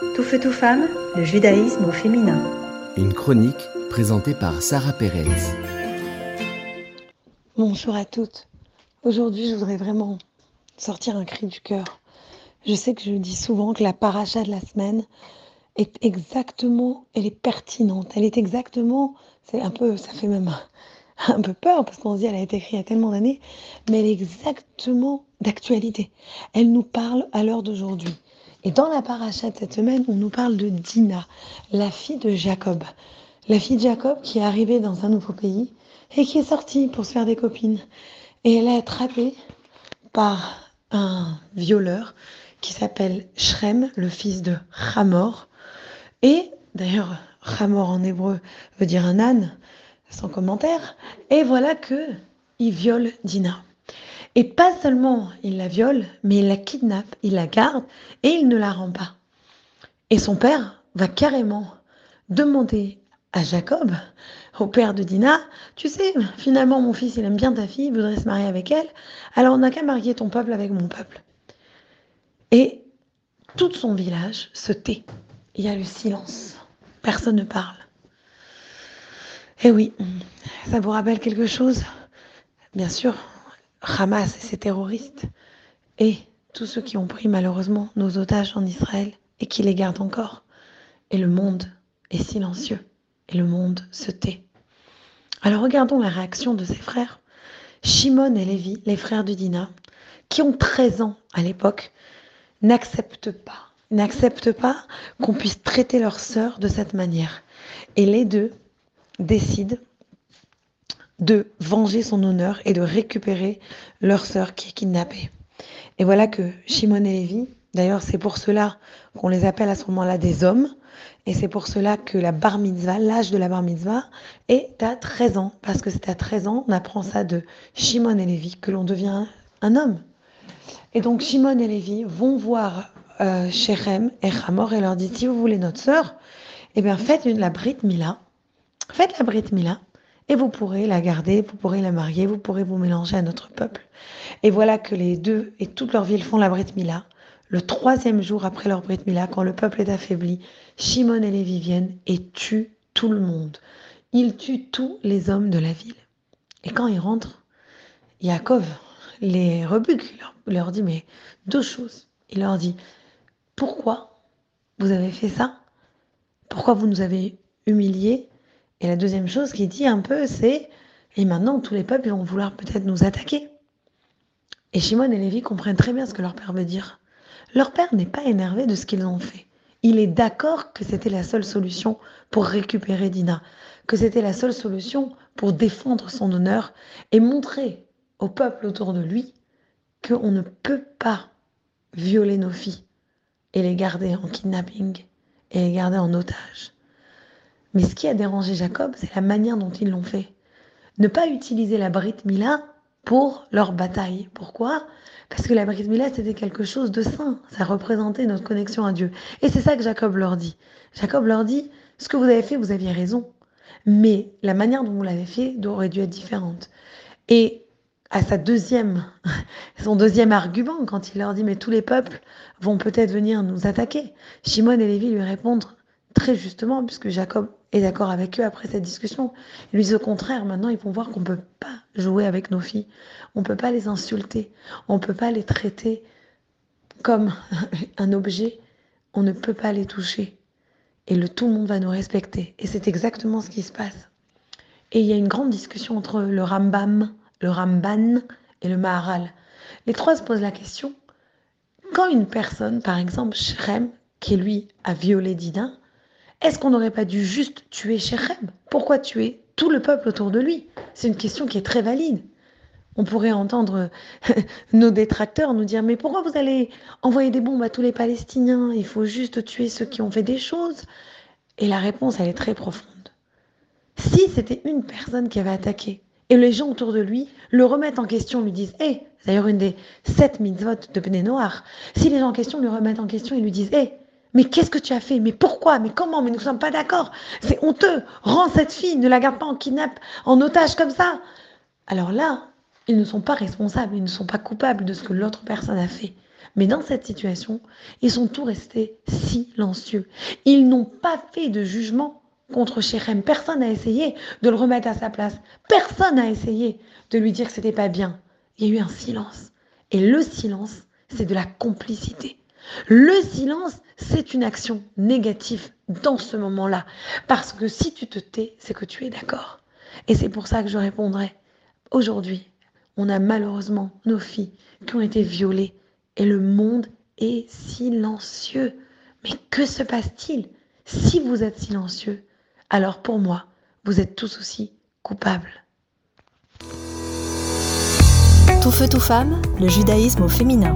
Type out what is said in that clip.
Tout feu, tout femme, le judaïsme au féminin. Une chronique présentée par Sarah Pérez. Bonjour à toutes. Aujourd'hui, je voudrais vraiment sortir un cri du cœur. Je sais que je dis souvent que la paracha de la semaine est exactement, elle est pertinente. Elle est exactement, c'est un peu, ça fait même un peu peur parce qu'on se dit elle a été écrite il y a tellement d'années, mais elle est exactement d'actualité. Elle nous parle à l'heure d'aujourd'hui. Et dans la paracha de cette semaine, on nous parle de Dina, la fille de Jacob. La fille de Jacob qui est arrivée dans un nouveau pays et qui est sortie pour se faire des copines. Et elle est attrapée par un violeur qui s'appelle Shrem, le fils de Hamor. Et d'ailleurs, Hamor en hébreu veut dire un âne, sans commentaire. Et voilà que il viole Dina. Et pas seulement il la viole, mais il la kidnappe, il la garde et il ne la rend pas. Et son père va carrément demander à Jacob, au père de Dina, tu sais, finalement mon fils il aime bien ta fille, il voudrait se marier avec elle, alors on n'a qu'à marier ton peuple avec mon peuple. Et tout son village se tait. Il y a le silence. Personne ne parle. Et oui, ça vous rappelle quelque chose? Bien sûr, Hamas et ses terroristes, et tous ceux qui ont pris malheureusement nos otages en Israël et qui les gardent encore. Et le monde est silencieux, et le monde se tait. Alors regardons la réaction de ses frères. Shimon et Lévi, les frères de Dina, qui ont 13 ans à l'époque, n'acceptent pas, n'acceptent pas qu'on puisse traiter leur sœur de cette manière. Et les deux décident de venger son honneur et de récupérer leur sœur qui est kidnappée. Et voilà que Shimon et Lévi, d'ailleurs c'est pour cela qu'on les appelle à ce moment-là des hommes, et c'est pour cela que la bar mitzvah, l'âge de la bar mitzvah, est à 13 ans, parce que c'est à 13 ans, on apprend ça de Shimon et Lévi, que l'on devient un homme. Et donc Shimon et Lévi vont voir euh, et Hamor et leur disent, si vous voulez notre sœur, eh bien faites une, la Brit Mila, faites la Brit Mila, et vous pourrez la garder, vous pourrez la marier, vous pourrez vous mélanger à notre peuple. Et voilà que les deux et toute leur ville font la Brit Mila. Le troisième jour après leur Brit Mila, quand le peuple est affaibli, Shimon et Lévi viennent et tuent tout le monde. Ils tuent tous les hommes de la ville. Et quand ils rentrent, Yaakov les rebuque, leur, leur dit mais deux choses. Il leur dit pourquoi vous avez fait ça? Pourquoi vous nous avez humiliés? Et la deuxième chose qu'il dit un peu, c'est et maintenant tous les peuples vont vouloir peut-être nous attaquer. Et Shimon et Lévi comprennent très bien ce que leur père veut dire. Leur père n'est pas énervé de ce qu'ils ont fait. Il est d'accord que c'était la seule solution pour récupérer Dina, que c'était la seule solution pour défendre son honneur et montrer au peuple autour de lui qu'on ne peut pas violer nos filles et les garder en kidnapping et les garder en otage. Mais ce qui a dérangé Jacob, c'est la manière dont ils l'ont fait. Ne pas utiliser la Brit Mila pour leur bataille. Pourquoi? Parce que la Brit Mila, c'était quelque chose de saint. Ça représentait notre connexion à Dieu. Et c'est ça que Jacob leur dit. Jacob leur dit, ce que vous avez fait, vous aviez raison. Mais la manière dont vous l'avez fait aurait dû être différente. Et à sa deuxième, son deuxième argument, quand il leur dit, mais tous les peuples vont peut-être venir nous attaquer. Shimon et Lévi lui répondent très justement, puisque Jacob est d'accord avec eux après cette discussion. Ils lui disent au contraire, maintenant ils vont voir qu'on ne peut pas jouer avec nos filles, on ne peut pas les insulter, on ne peut pas les traiter comme un objet, on ne peut pas les toucher. Et le tout le monde va nous respecter. Et c'est exactement ce qui se passe. Et il y a une grande discussion entre le Rambam, le Ramban et le Maharal. Les trois se posent la question, quand une personne, par exemple Shrem, qui lui a violé Dina, est-ce qu'on n'aurait pas dû juste tuer Shechem Pourquoi tuer tout le peuple autour de lui? C'est une question qui est très valide. On pourrait entendre nos détracteurs nous dire mais pourquoi vous allez envoyer des bombes à tous les Palestiniens? Il faut juste tuer ceux qui ont fait des choses. Et la réponse, elle est très profonde. Si c'était une personne qui avait attaqué et les gens autour de lui le remettent en question, lui disent Hé, c'est d'ailleurs une des sept mitzvot de Bnei Noir. Si les gens en question lui remettent en question et lui disent Hé, mais qu'est-ce que tu as fait? Mais pourquoi? Mais comment? Mais nous ne sommes pas d'accord. C'est honteux. Rends cette fille, ne la garde pas en kidnap, en otage comme ça. Alors là, ils ne sont pas responsables, ils ne sont pas coupables de ce que l'autre personne a fait. Mais dans cette situation, ils sont tous restés silencieux. Ils n'ont pas fait de jugement contre Shechem. Personne n'a essayé de le remettre à sa place. Personne n'a essayé de lui dire que c'était pas bien. Il y a eu un silence. Et le silence, c'est de la complicité. Le silence, c'est une action négative dans ce moment-là. Parce que si tu te tais, c'est que tu es d'accord. Et c'est pour ça que je répondrai. Aujourd'hui, on a malheureusement nos filles qui ont été violées et le monde est silencieux. Mais que se passe-t-il Si vous êtes silencieux, alors pour moi, vous êtes tous aussi coupables. Tout feu, tout femme, le judaïsme au féminin.